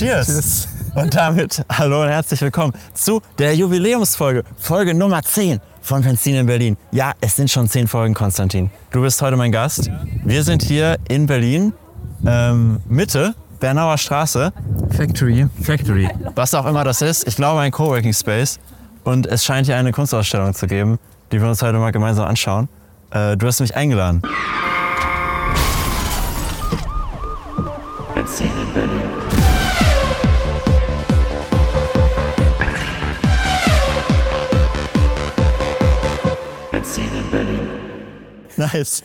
Cheers. Cheers. Und damit hallo und herzlich willkommen zu der Jubiläumsfolge, Folge Nummer 10 von Benzin in Berlin. Ja, es sind schon 10 Folgen, Konstantin. Du bist heute mein Gast. Wir sind hier in Berlin, ähm, Mitte, Bernauer Straße, Factory. Factory. Was auch immer das ist. Ich glaube ein Coworking Space. Und es scheint hier eine Kunstausstellung zu geben, die wir uns heute mal gemeinsam anschauen. Äh, du hast mich eingeladen. Nice.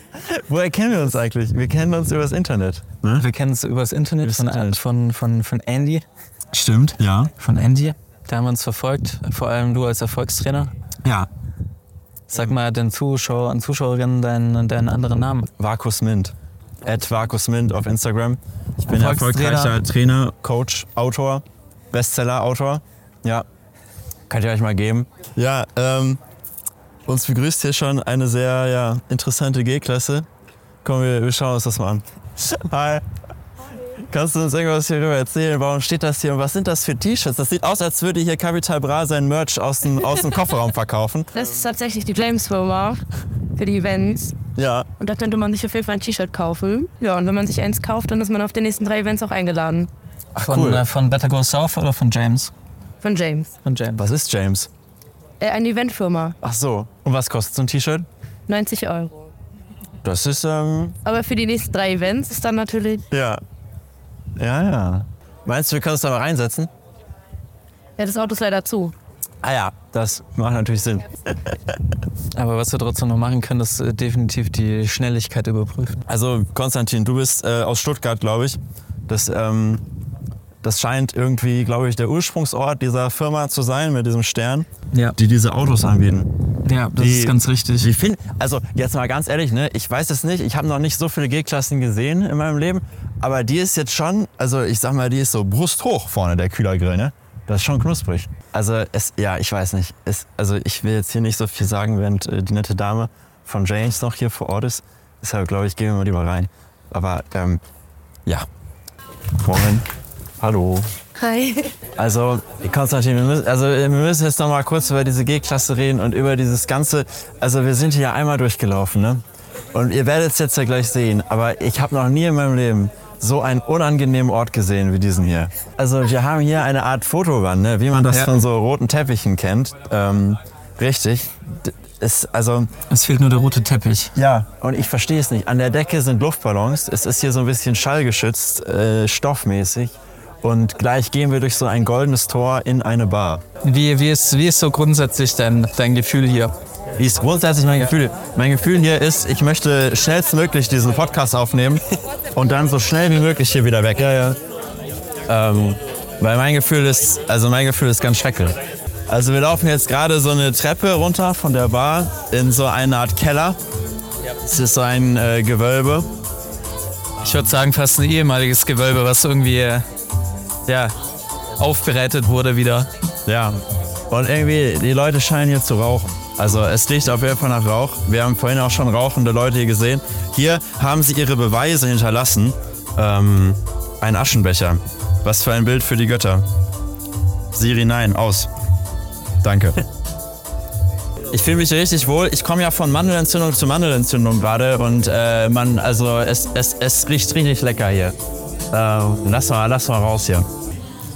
Woher kennen wir uns eigentlich? Wir kennen uns übers Internet. Ne? Wir kennen es übers Internet Übers von, Internet. von, von, von Andy. Stimmt, ja. Von Andy. Da haben wir uns verfolgt, vor allem du als Erfolgstrainer. Ja. Sag mal den Zuschauer und Zuschauerinnen deinen, deinen anderen Namen. Vakus Mint. At Vakus Mint auf Instagram. Ich bin Erfolgstrainer. erfolgreicher Trainer, Coach, Autor, Bestseller-Autor. Ja. Kann ich euch mal geben. Ja, ähm, uns begrüßt hier schon eine sehr ja, interessante G-Klasse. Komm, wir, wir schauen uns das mal an. Hi. Kannst du uns irgendwas hierüber erzählen? Warum steht das hier und was sind das für T-Shirts? Das sieht aus, als würde hier Capital Bra sein Merch aus dem, aus dem Kofferraum verkaufen. Das ist tatsächlich die James-Firma für die Events. Ja, Und da könnte man sich auf jeden Fall ein T-Shirt kaufen. Ja, und wenn man sich eins kauft, dann ist man auf den nächsten drei Events auch eingeladen. Von, cool. äh, von Better Go South oder von James? Von James. Von James. was ist James? Äh, eine Eventfirma. Ach so. Und was kostet so ein T-Shirt? 90 Euro. Das ist, ähm, Aber für die nächsten drei Events ist dann natürlich. ja. Ja, ja. Meinst du, wir können uns da mal reinsetzen? Ja, das Auto ist leider zu. Ah ja, das macht natürlich Sinn. Aber was wir trotzdem noch machen können, ist äh, definitiv die Schnelligkeit überprüfen. Also, Konstantin, du bist äh, aus Stuttgart, glaube ich. Das, ähm, das scheint irgendwie, glaube ich, der Ursprungsort dieser Firma zu sein mit diesem Stern, Ja. die diese Autos anbieten. Ja, das Die- ist ganz richtig. Wie find, also jetzt mal ganz ehrlich, ne, ich weiß es nicht, ich habe noch nicht so viele G-Klassen gesehen in meinem Leben, aber die ist jetzt schon, also ich sag mal, die ist so brusthoch vorne, der Kühlergrill, ne? Das ist schon knusprig. Also es, ja, ich weiß nicht. Es, also ich will jetzt hier nicht so viel sagen, während äh, die nette Dame von James noch hier vor Ort ist. Deshalb glaube ich, gehen wir mal lieber rein. Aber ähm, ja. Moin. Hallo. Hi. Also, Konstantin, wir müssen, also, wir müssen jetzt noch mal kurz über diese G-Klasse reden und über dieses ganze. Also, wir sind hier ja einmal durchgelaufen, ne? Und ihr werdet es jetzt ja gleich sehen, aber ich habe noch nie in meinem Leben so einen unangenehmen Ort gesehen wie diesen hier. Also, wir haben hier eine Art Fotowand, ne? wie man das Ja. von so roten Teppichen kennt. Ähm, richtig. Ist, also, Es fehlt nur der rote Teppich. ja, und ich verstehe es nicht. An der Decke sind Luftballons. Es ist hier so ein bisschen schallgeschützt, äh, stoffmäßig. Und gleich gehen wir durch so ein goldenes Tor in eine Bar. Wie, wie, ist, wie ist so grundsätzlich dein, dein Gefühl hier? Wie ist grundsätzlich mein Gefühl? Mein Gefühl hier ist, ich möchte schnellstmöglich diesen Podcast aufnehmen und dann so schnell wie möglich hier wieder weg. Ja, ja. Ähm, weil mein Gefühl ist, also mein Gefühl ist ganz schrecklich. Also wir laufen jetzt gerade so eine Treppe runter von der Bar in so eine Art Keller. Es ist so ein äh, Gewölbe. Ich würde sagen, fast ein ehemaliges Gewölbe, was irgendwie ja, aufbereitet wurde wieder. Ja. Und irgendwie, die Leute scheinen hier zu rauchen. Also es riecht auf jeden Fall nach Rauch. Wir haben vorhin auch schon rauchende Leute hier gesehen. Hier haben sie ihre Beweise hinterlassen. Ähm, ein Aschenbecher. Was für ein Bild für die Götter. Siri, nein, aus. Danke. Ich fühle mich richtig wohl. Ich komme ja von Mandelentzündung zu Mandelentzündung gerade und äh, man, also es, es, es riecht richtig lecker hier. Äh, lass mal, lass mal raus hier.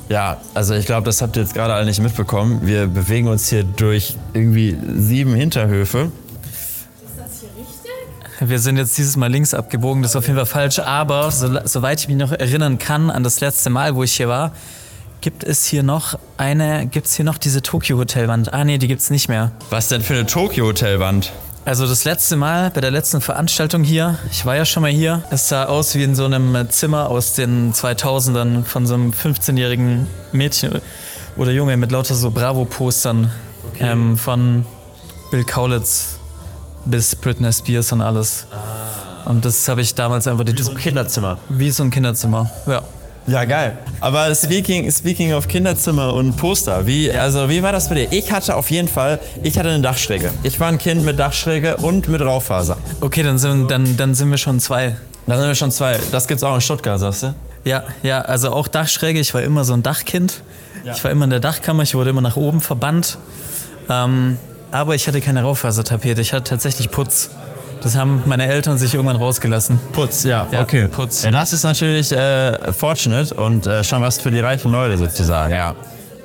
Ja, also ich glaube, das habt ihr jetzt gerade alle nicht mitbekommen. Wir bewegen uns hier durch irgendwie sieben Hinterhöfe. Wir sind jetzt dieses Mal links abgebogen, das ist auf jeden Fall falsch. Aber so, soweit ich mich noch erinnern kann an das letzte Mal, wo ich hier war, gibt es hier noch eine, gibt es hier noch diese Tokyo-Hotelwand? Ah nee, die gibt's nicht mehr. Was denn für eine Tokyo-Hotelwand? Also das letzte Mal bei der letzten Veranstaltung hier, ich war ja schon mal hier, es sah aus wie in so einem Zimmer aus den 2000ern von so einem 15-jährigen Mädchen oder Junge mit lauter so Bravo-Postern ähm, von Bill Kaulitz bis Britney Spears und alles. Und das habe ich damals einfach die Kinderzimmer. wie so ein Kinderzimmer. Ja. Ja, geil. Aber speaking, speaking of Kinderzimmer und Poster, wie, also wie war das bei dir? Ich hatte auf jeden Fall, ich hatte eine Dachschräge. Ich war ein Kind mit Dachschräge und mit Raufaser. Okay, dann sind, dann, dann sind wir schon zwei. Da sind wir schon zwei. Das gibt's auch in Stuttgart, sagst du? Ja, ja, also auch Dachschräge. Ich war immer so ein Dachkind. Ich war immer in der Dachkammer, ich wurde immer nach oben verbannt. Ähm, aber ich hatte keine Raufasertapete, ich hatte tatsächlich Putz. Das haben meine Eltern sich irgendwann rausgelassen. Putz, ja, Ja, okay. Putz. Ja, das ist natürlich äh, fortunate und äh, schon was für die reifen Leute sozusagen, ja.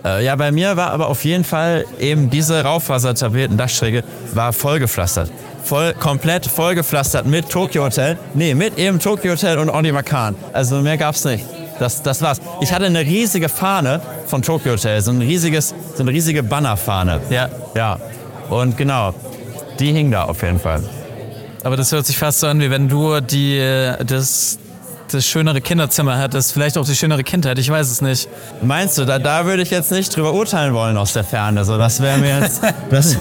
Äh, ja, bei mir war aber auf jeden Fall eben diese Raufasertapeten, Dachschräge, war vollgepflastert. Voll, komplett vollgepflastert mit Tokyo Hotel. Nee, mit eben Tokyo Hotel und Oliver Kahn. Also mehr gab's nicht. Das, das war's. Ich hatte eine riesige Fahne von Tokyo Hotel, so ein riesiges, so eine riesige Bannerfahne. Ja, Ja. Und genau, die hing da auf jeden Fall. Aber das hört sich fast so an, wie wenn du die, äh, das, das schönere Kinderzimmer hattest. Vielleicht auch die schönere Kindheit, ich weiß es nicht. Meinst du, da, da würde ich jetzt nicht drüber urteilen wollen aus der Ferne. So, das wäre mir jetzt. Das,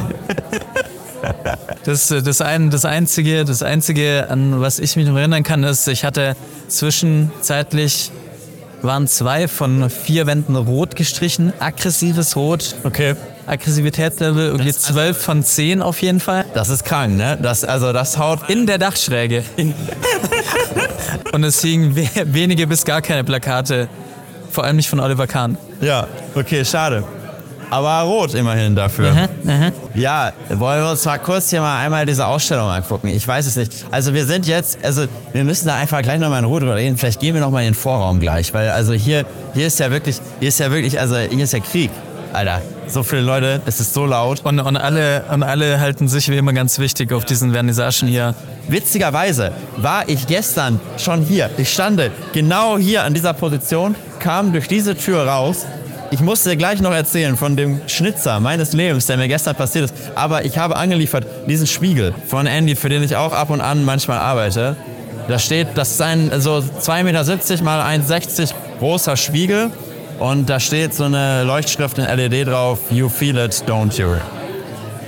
Das, äh, das, ein, das, einzige, das Einzige, an was ich mich noch erinnern kann, ist, ich hatte zwischenzeitlich waren zwei von vier Wänden rot gestrichen. Aggressives Rot. okay. Aggressivitätslevel irgendwie 12 von 10 auf jeden Fall. Das ist krank, ne? Das, also das haut. In der Dachschräge. Und es hingen we wenige bis gar keine Plakate. Vor allem nicht von Oliver Kahn. Ja, okay, schade. Aber rot immerhin dafür. Ja, wollen wir uns mal kurz hier mal einmal diese Ausstellung angucken. Ich weiß es nicht. Also wir sind jetzt, also wir müssen da einfach gleich nochmal in Ruhe drüber reden. Vielleicht gehen wir nochmal in den Vorraum gleich, weil also hier, hier ist ja wirklich, hier ist ja wirklich, also hier ist ja Krieg. Alter, so viele Leute, es ist so laut. Und, und, alle, und alle halten sich wie immer ganz wichtig auf diesen Vernissagen hier. Witzigerweise war ich gestern schon hier. Ich stande genau hier an dieser Position, kam durch diese Tür raus. Ich musste dir gleich noch erzählen von dem Schnitzer meines Lebens, der mir gestern passiert ist. Aber ich habe angeliefert diesen Spiegel von Andy, für den ich auch ab und an manchmal arbeite. Da steht, das ist ein so 2,70 Meter mal 1,60 großer Spiegel. Und da steht so eine Leuchtschrift in LED drauf, You feel it, don't you?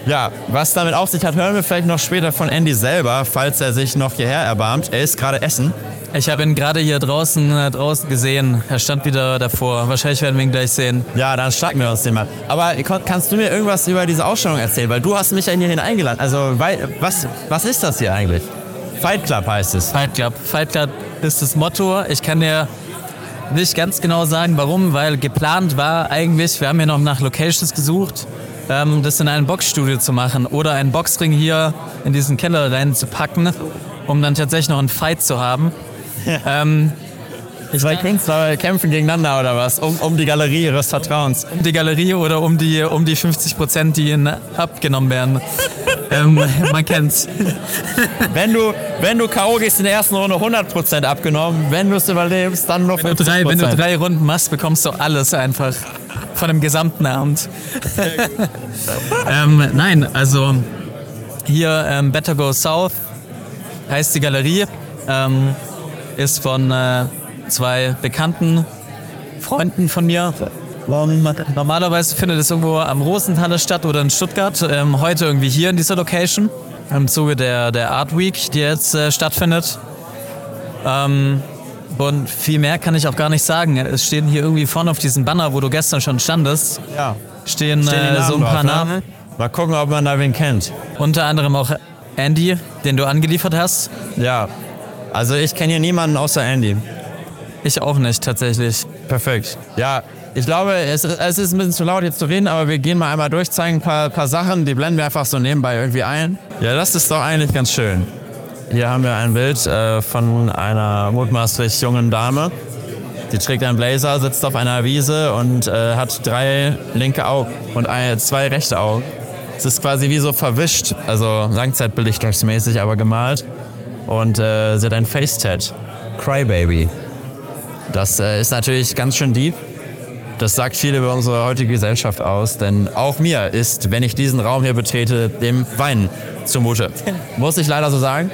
Ja, was damit auf sich hat, hören wir vielleicht noch später von Andy selber, falls er sich noch hierher erbarmt. Er ist gerade essen. Ich habe ihn gerade hier draußen, äh, draußen gesehen. Er stand wieder davor. Wahrscheinlich werden wir ihn gleich sehen. Ja, dann schnacken wir uns den mal. Aber kannst du mir irgendwas über diese Ausstellung erzählen? Weil du hast mich ja hierhin eingeladen. Also, weil, was, was ist das hier eigentlich? Fight Club heißt es. Fight Club. Fight Club ist das Motto. Ich kann dir nicht ganz genau sagen, warum, weil geplant war eigentlich, wir haben hier noch nach Locations gesucht, ähm, das in einem Boxstudio zu machen oder einen Boxring hier in diesen Keller reinzupacken, um dann tatsächlich noch einen Fight zu haben. ähm, Zwei Künstler kämpfen gegeneinander oder was? Um, um die Galerie ihres Vertrauens. um die Galerie oder um die, um die 50 Prozent, die ihnen abgenommen werden. ähm, man kennt's. Wenn du, wenn du K.O. gehst in der ersten Runde 100% abgenommen, wenn du es überlebst, dann nur 50%. Wenn du, drei, wenn du drei Runden machst, bekommst du alles einfach von dem gesamten Abend. ähm, nein, also hier ähm, Better Go South heißt die Galerie, ähm, ist von äh, zwei bekannten Freunden von mir. Normalerweise findet es irgendwo am Rosenthaler statt oder in Stuttgart. Ähm, heute irgendwie hier in dieser Location. Im Zuge der, der Art Week, die jetzt äh, stattfindet. Ähm, und viel mehr kann ich auch gar nicht sagen. Es stehen hier irgendwie vorne auf diesem Banner, wo du gestern schon standest, Ja. stehen, Stehen äh, so ein paar drauf, Namen. ne? Mal gucken, ob man da wen kennt. Unter anderem auch Andy, den du angeliefert hast. Ja. Also ich kenne hier niemanden außer Andy. Ich auch nicht, tatsächlich. Perfekt. Ja, ich glaube, es, es ist ein bisschen zu laut jetzt zu reden, aber wir gehen mal einmal durch, zeigen ein paar, paar Sachen, die blenden wir einfach so nebenbei irgendwie ein. Ja, das ist doch eigentlich ganz schön. Hier haben wir ein Bild äh, von einer mutmaßlich jungen Dame. Die trägt einen Blazer, sitzt auf einer Wiese und äh, hat drei linke Augen und ein, zwei rechte Augen. Es ist quasi wie so verwischt, also langzeitbelichtungsmäßig, aber gemalt. Und äh, sie hat ein Face-Tat. Crybaby. Das äh, ist natürlich ganz schön deep. Das sagt viel über unsere heutige Gesellschaft aus, denn auch mir ist, wenn ich diesen Raum hier betrete, dem Weinen zumute. Muss ich leider so sagen.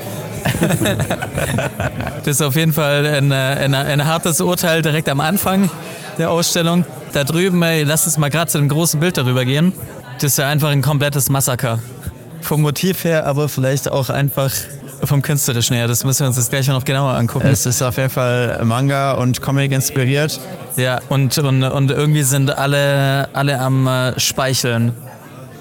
Das ist auf jeden Fall ein, äh, ein, ein hartes Urteil direkt am Anfang der Ausstellung. Da drüben, ey, lass uns mal gerade zu dem großen Bild darüber gehen. Das ist ja einfach ein komplettes Massaker. Vom Motiv her, aber vielleicht auch einfach vom Künstlerischen her. Das müssen wir uns jetzt gleich noch genauer angucken. Es ist auf jeden Fall Manga und Comic inspiriert. Ja, und, und, und irgendwie sind alle, alle am äh, Speicheln.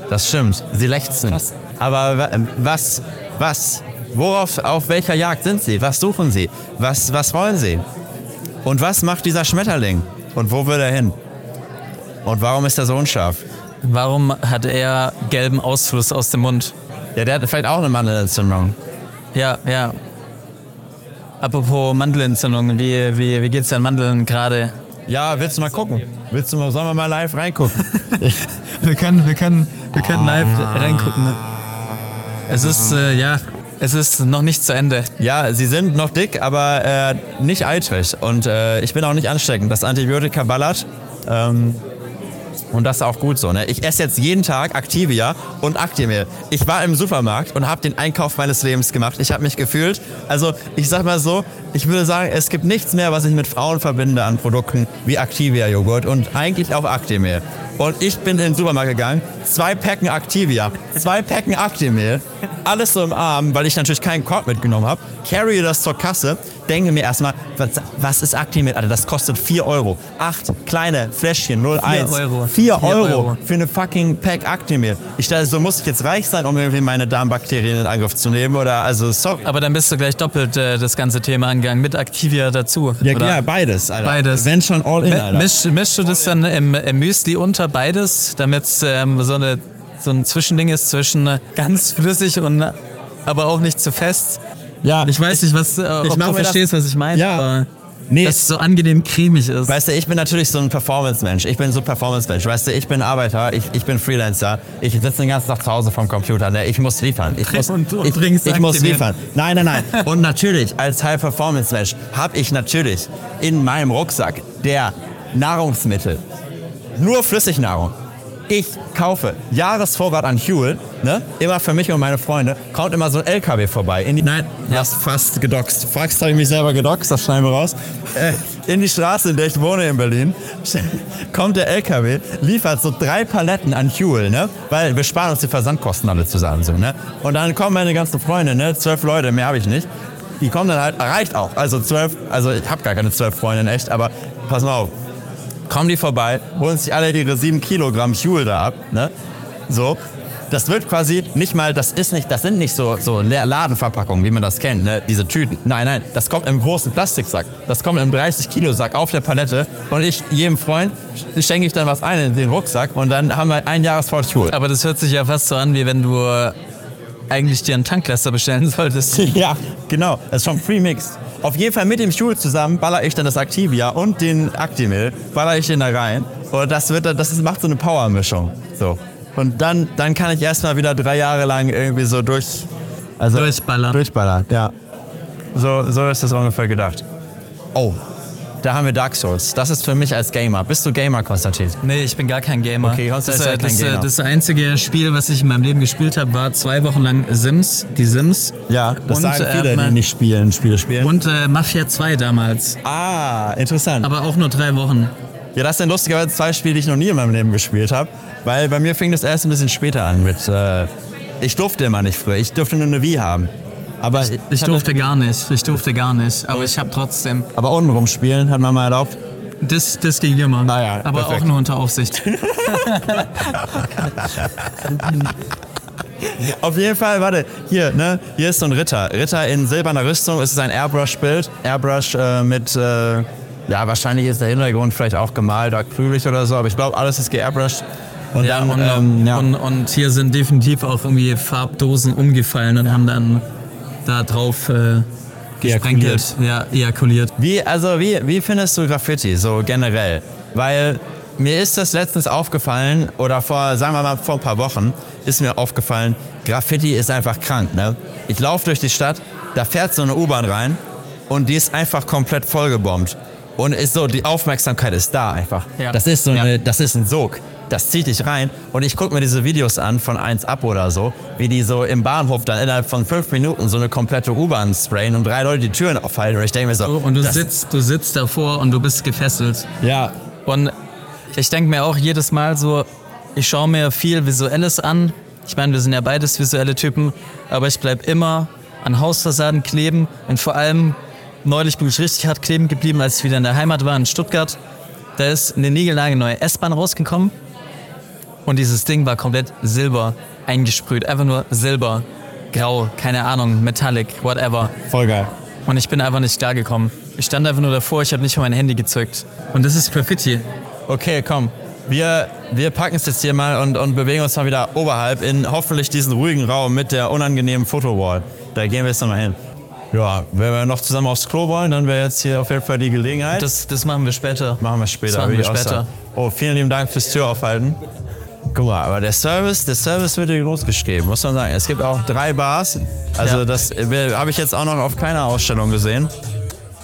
Das stimmt. Sie lechzen. Aber wa- was, was Worauf, auf welcher Jagd sind sie? Was suchen sie? Was, was wollen sie? Und was macht dieser Schmetterling? Und wo will er hin? Und warum ist er so unscharf? Warum hat er gelben Ausfluss aus dem Mund? Ja, der hat vielleicht auch eine Mandelentzündung. Ja, ja. Apropos Mandelentzündung, wie, wie, wie geht's deinen Mandeln gerade? Ja, willst du mal gucken? Willst du mal, sollen wir mal live reingucken? Wir können, wir können, wir können live reingucken. Es ist, äh, ja, es ist noch nicht zu Ende. ja, sie sind noch dick, aber äh, nicht eitrig. Und äh, ich bin auch nicht ansteckend. Das Antibiotika ballert. Ähm, und das ist auch gut so. Ne? Ich esse jetzt jeden Tag Activia und Actimel. Ich war im Supermarkt und habe den Einkauf meines Lebens gemacht. Ich habe mich gefühlt, also ich sag mal so, ich würde sagen, es gibt nichts mehr, was ich mit Frauen verbinde an Produkten wie Activia-Joghurt und eigentlich auch Actimel. Und ich bin in den Supermarkt gegangen, zwei Päcken Activia, zwei Päcken Actimel, alles so im Arm, weil ich natürlich keinen Korb mitgenommen habe, carry das zur Kasse, denke mir erstmal, was, was ist? Alter, das kostet 4 Euro. Acht kleine Fläschchen, 0,1. Euro. 4 Vier Euro, Euro. für eine fucking Pack Actimel. Ich dachte, so muss ich jetzt reich sein, um irgendwie meine Darmbakterien in Angriff zu nehmen oder, also, sorry. Aber dann bist du gleich doppelt äh, das ganze Thema angegangen, mit Activia dazu. Ja, oder? klar, beides, Alter. Beides. Wenn schon all in, Alter. Misch, mischst du das dann im, im Müsli unter beides, damit es ähm, so, eine, so ein Zwischending ist zwischen äh, ganz flüssig und aber auch nicht zu fest? Ja, Ich weiß nicht, was, äh, ob mach du mir das- verstehst, was ich meine, Ja. aber Nee. dass es so angenehm cremig ist. Weißt du, ich bin natürlich so ein Performance-Mensch. Ich bin so ein Performance-Mensch. Weißt du, ich bin Arbeiter, ich, ich bin Freelancer. Ich sitze den ganzen Tag zu Hause vom Computer. Ne? Ich muss liefern. Ich muss, Und- und ich, trinkst ich muss liefern. Nein, nein, nein. Und natürlich, als High-Performance-Mensch habe ich natürlich in meinem Rucksack der Nahrungsmittel. Nur Flüssignahrung. Ich kaufe Jahresvorrat an Huel, ne? immer für mich und meine Freunde, kommt immer so ein LKW vorbei. Nein, ja. fast gedoxt. Fragst, habe ich mich selber gedoxt, das schneiden wir raus. Äh, in die Straße, in der ich wohne in Berlin, kommt der LKW, liefert so drei Paletten an Huel, ne? weil wir sparen uns die Versandkosten alle zusammen. So, ne? Und dann kommen meine ganzen Freunde, ne? zwölf Leute, mehr habe ich nicht. Die kommen dann halt, reicht auch. Also zwölf, also ich habe gar keine zwölf Freunde in echt, aber pass mal auf kommen die vorbei, holen sich alle ihre 7 Kilogramm Huel da ab, ne? So. Das wird quasi nicht mal, das ist nicht, das sind nicht so, so Ladenverpackungen, wie man das kennt, ne? Diese Tüten. Nein, nein, das kommt im großen Plastiksack. Das kommt im 30 Kilo Sack auf der Palette und ich, jedem Freund, schenke ich dann was ein in den Rucksack und dann haben wir ein Jahresvoll Huel. aber das hört sich ja fast so an, wie wenn du eigentlich dir einen Tanklaster bestellen solltest. Ja, genau. Das ist schon pre-mixed. Auf jeden Fall mit dem Stuhl zusammen baller ich dann das Activia und den Actimel, baller ich den da rein. Und das wird dann, das macht so eine Power-Mischung. So. Und dann, dann kann ich erstmal wieder drei Jahre lang irgendwie so durch, also Durchballern. Durchballern, ja. So, so ist das ungefähr gedacht. Oh, da haben wir Dark Souls. Das ist für mich als Gamer. Bist du Gamer, Konstantin? Nee, ich bin gar kein Gamer. Okay, das, ist äh, kein das, äh, Gamer. das einzige Spiel, was ich in meinem Leben gespielt habe, war zwei Wochen lang Sims, die Sims. Ja, das Und, sagen viele, ähm, die nicht spielen, Spiele spielen. Und äh, Mafia 2 damals. ah, interessant. Aber auch nur drei Wochen. Ja, das sind lustigerweise zwei Spiele, die ich noch nie in meinem Leben gespielt habe. Weil bei mir fing das erst ein bisschen später an mit. Äh, ich durfte immer nicht früher. Ich durfte nur eine Wii haben. Aber ich, Ich durfte gar nicht. Ich durfte gar nicht. Aber ich habe trotzdem. Aber untenrum spielen hat man mal erlaubt. Das, das ging immer. Ah ja, aber perfekt. auch nur unter Aufsicht. Auf jeden Fall, warte, hier, ne? Hier ist so ein Ritter. Ritter in silberner Rüstung. Es ist ein Airbrush-Bild. Airbrush äh, mit. Äh, ja, wahrscheinlich ist der Hintergrund vielleicht auch gemalt, acrylisch oder so. Aber ich glaube, alles ist geairbrushed. Und ja, dann, und, ähm, ja. und, und hier sind definitiv auch irgendwie Farbdosen umgefallen und haben dann da drauf äh, gesprenkelt. Ja, ejakuliert. Wie, also wie, wie findest du Graffiti so generell? Weil mir ist das letztens aufgefallen, oder vor, sagen wir mal, vor ein paar Wochen ist mir aufgefallen, Graffiti ist einfach krank, ne? Ich laufe durch die Stadt, da fährt so eine U-Bahn rein und die ist einfach komplett vollgebombt. Und ist so, die Aufmerksamkeit ist da einfach. Ja. Das ist so Ja. eine, das ist ein Sog. Das zieht dich rein. Und ich gucke mir diese Videos an von 1 Up oder so, wie die so im Bahnhof dann innerhalb von fünf Minuten so eine komplette U-Bahn sprayen und drei Leute die Türen aufhalten. Und ich denke mir so, Und du sitzt, du sitzt davor und du bist gefesselt. ja, Und ich denke mir auch jedes Mal so, ich schaue mir viel Visuelles an. Ich meine, wir sind ja beides visuelle Typen, aber ich bleib immer an Hausfassaden kleben und vor allem neulich bin ich richtig hart kleben geblieben, als ich wieder in der Heimat war in Stuttgart. Da ist eine niegelnagelneue S-Bahn rausgekommen und dieses Ding war komplett silber eingesprüht, einfach nur Silber. grau, keine Ahnung, metallic, whatever. Voll geil. Und ich bin einfach nicht klargekommen. Ich stand einfach nur davor, ich habe nicht mal mein Handy gezückt. Und das ist Graffiti. Okay, komm. Wir, wir packen es jetzt hier mal und, und bewegen uns mal wieder oberhalb in hoffentlich diesen ruhigen Raum mit der unangenehmen Fotowall. Da gehen wir jetzt nochmal hin. Ja, wenn wir noch zusammen aufs Klo wollen, dann wäre jetzt hier auf jeden Fall die Gelegenheit. Das, das machen wir später. machen wir später. Das machen wir später. Oh, vielen lieben Dank fürs Türaufhalten. Guck mal, aber der Service, der Service wird hier groß geschrieben, muss man sagen. Es gibt auch drei Bars. Also Ja. das äh, habe ich jetzt auch noch auf keiner Ausstellung gesehen.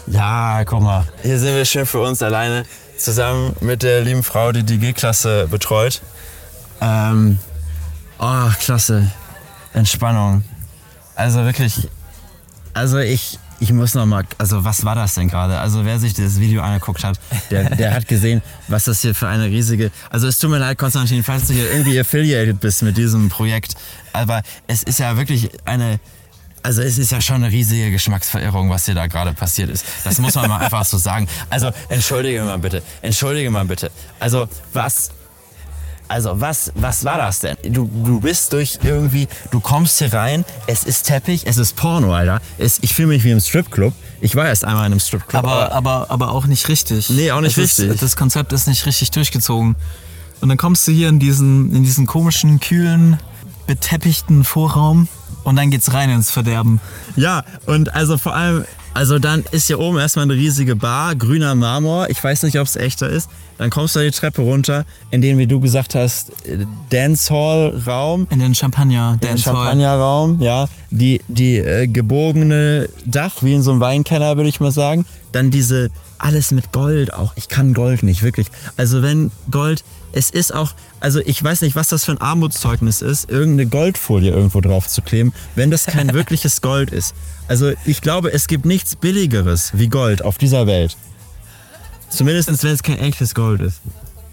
Ja, guck mal. Hier sind wir schön für uns alleine, zusammen mit der lieben Frau, die die G-Klasse betreut. Ähm, oh, klasse. Entspannung. Also wirklich, also ich, ich muss noch mal, also was war das denn gerade? Also wer sich das Video angeguckt hat, der, der hat gesehen, was das hier für eine riesige, also es tut mir leid, Konstantin, falls du hier irgendwie affiliated bist mit diesem Projekt, aber es ist ja wirklich eine, also es ist ja schon eine riesige Geschmacksverirrung, was hier da gerade passiert ist. Das muss man mal einfach so sagen. Also entschuldige mal bitte, entschuldige mal bitte. Also was, also was, was war das denn? Du, du bist durch irgendwie, du kommst hier rein, es ist Teppich, es ist Porno, Alter. Es, ich fühle mich wie im Stripclub. Ich war erst einmal in einem Stripclub. Aber, aber, aber auch nicht richtig. Nee, auch nicht das richtig. Ist, das Konzept ist nicht richtig durchgezogen. Und dann kommst du hier in diesen, in diesen komischen, kühlen, beteppichten Vorraum und dann geht's rein ins Verderben. Ja, und also vor allem, also dann ist hier oben erstmal eine riesige Bar, grüner Marmor. Ich weiß nicht, ob es echter ist. Dann kommst du die Treppe runter, in den, wie du gesagt hast, äh, Dancehall-Raum. In den Champagner, Den Dancehall. Champagnerraum, ja. Die, die äh, gebogene Dach, wie in so einem Weinkeller, würde ich mal sagen. Dann diese, alles mit Gold auch. Ich kann Gold nicht, wirklich. Also wenn Gold, es ist auch, also ich weiß nicht, was das für ein Armutszeugnis ist, irgendeine Goldfolie irgendwo drauf zu kleben, wenn das kein wirkliches Gold ist. Also ich glaube, es gibt nichts Billigeres wie Gold auf dieser Welt. Zumindest wenn es kein echtes Gold ist.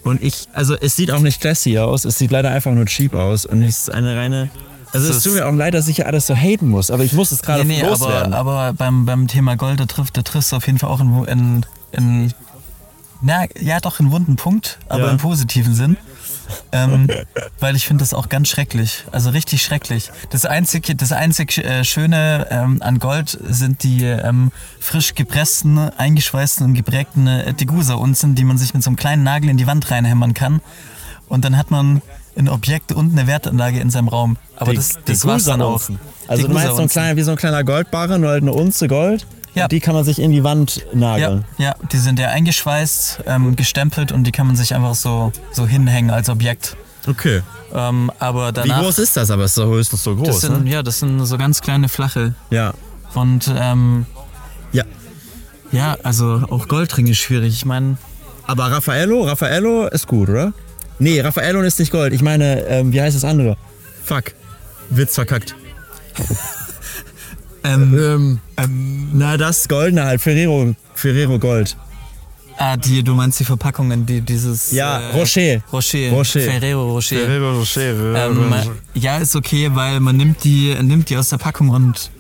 Und ich, also es sieht auch nicht classy aus, es sieht leider einfach nur cheap aus und es ist eine reine. Also es tut mir auch leid, dass ich hier alles so haten muss, aber ich muss es gerade Nee, nee, loswerden. aber, aber beim, beim Thema Gold, da trifft, da triffst du auf jeden Fall auch in, in, in na, ja doch, in wunden Punkt, aber Ja. im positiven Sinn. Ähm, weil ich finde das auch ganz schrecklich. Also richtig schrecklich. Das einzig, das einzig äh, Schöne ähm, an Gold sind die ähm, frisch gepressten, eingeschweißten und geprägten äh, Degusa-Unzen, die man sich mit so einem kleinen Nagel in die Wand reinhämmern kann. Und dann hat man ein Objekt und eine Wertanlage in seinem Raum. Aber Die- das, das war's dann auch. Also du meinst so ein kleiner, wie so ein kleiner Goldbarren, nur halt eine Unze Gold. Ja. Und die kann man sich in die Wand Ja, nageln. ja, die sind ja eingeschweißt, ähm, gestempelt und die kann man sich einfach so, so hinhängen als Objekt. Okay. Ähm, aber Wie danach. groß ist das? Aber es ist doch höchstens so groß, das sind, ne? Ja, das sind so ganz kleine flache. Ja. Und ähm, Ja. ja, also auch Goldring ist schwierig. Ich meine, Aber Raffaello, Raffaello ist gut, oder? Nee, Raffaello ist nicht Gold. Ich meine, ähm, wie heißt das andere? Fuck. Witz verkackt. Ähm, Ähm, na, das Goldene halt. Ferrero, Ferrero Gold. ah, die, du meinst die Verpackungen, die dieses. Ja, äh, Rocher. Rocher. Rocher. Ferrero Rocher. Rocher. Ähm, ja, ist okay, weil man nimmt die, nimmt die aus der Packung und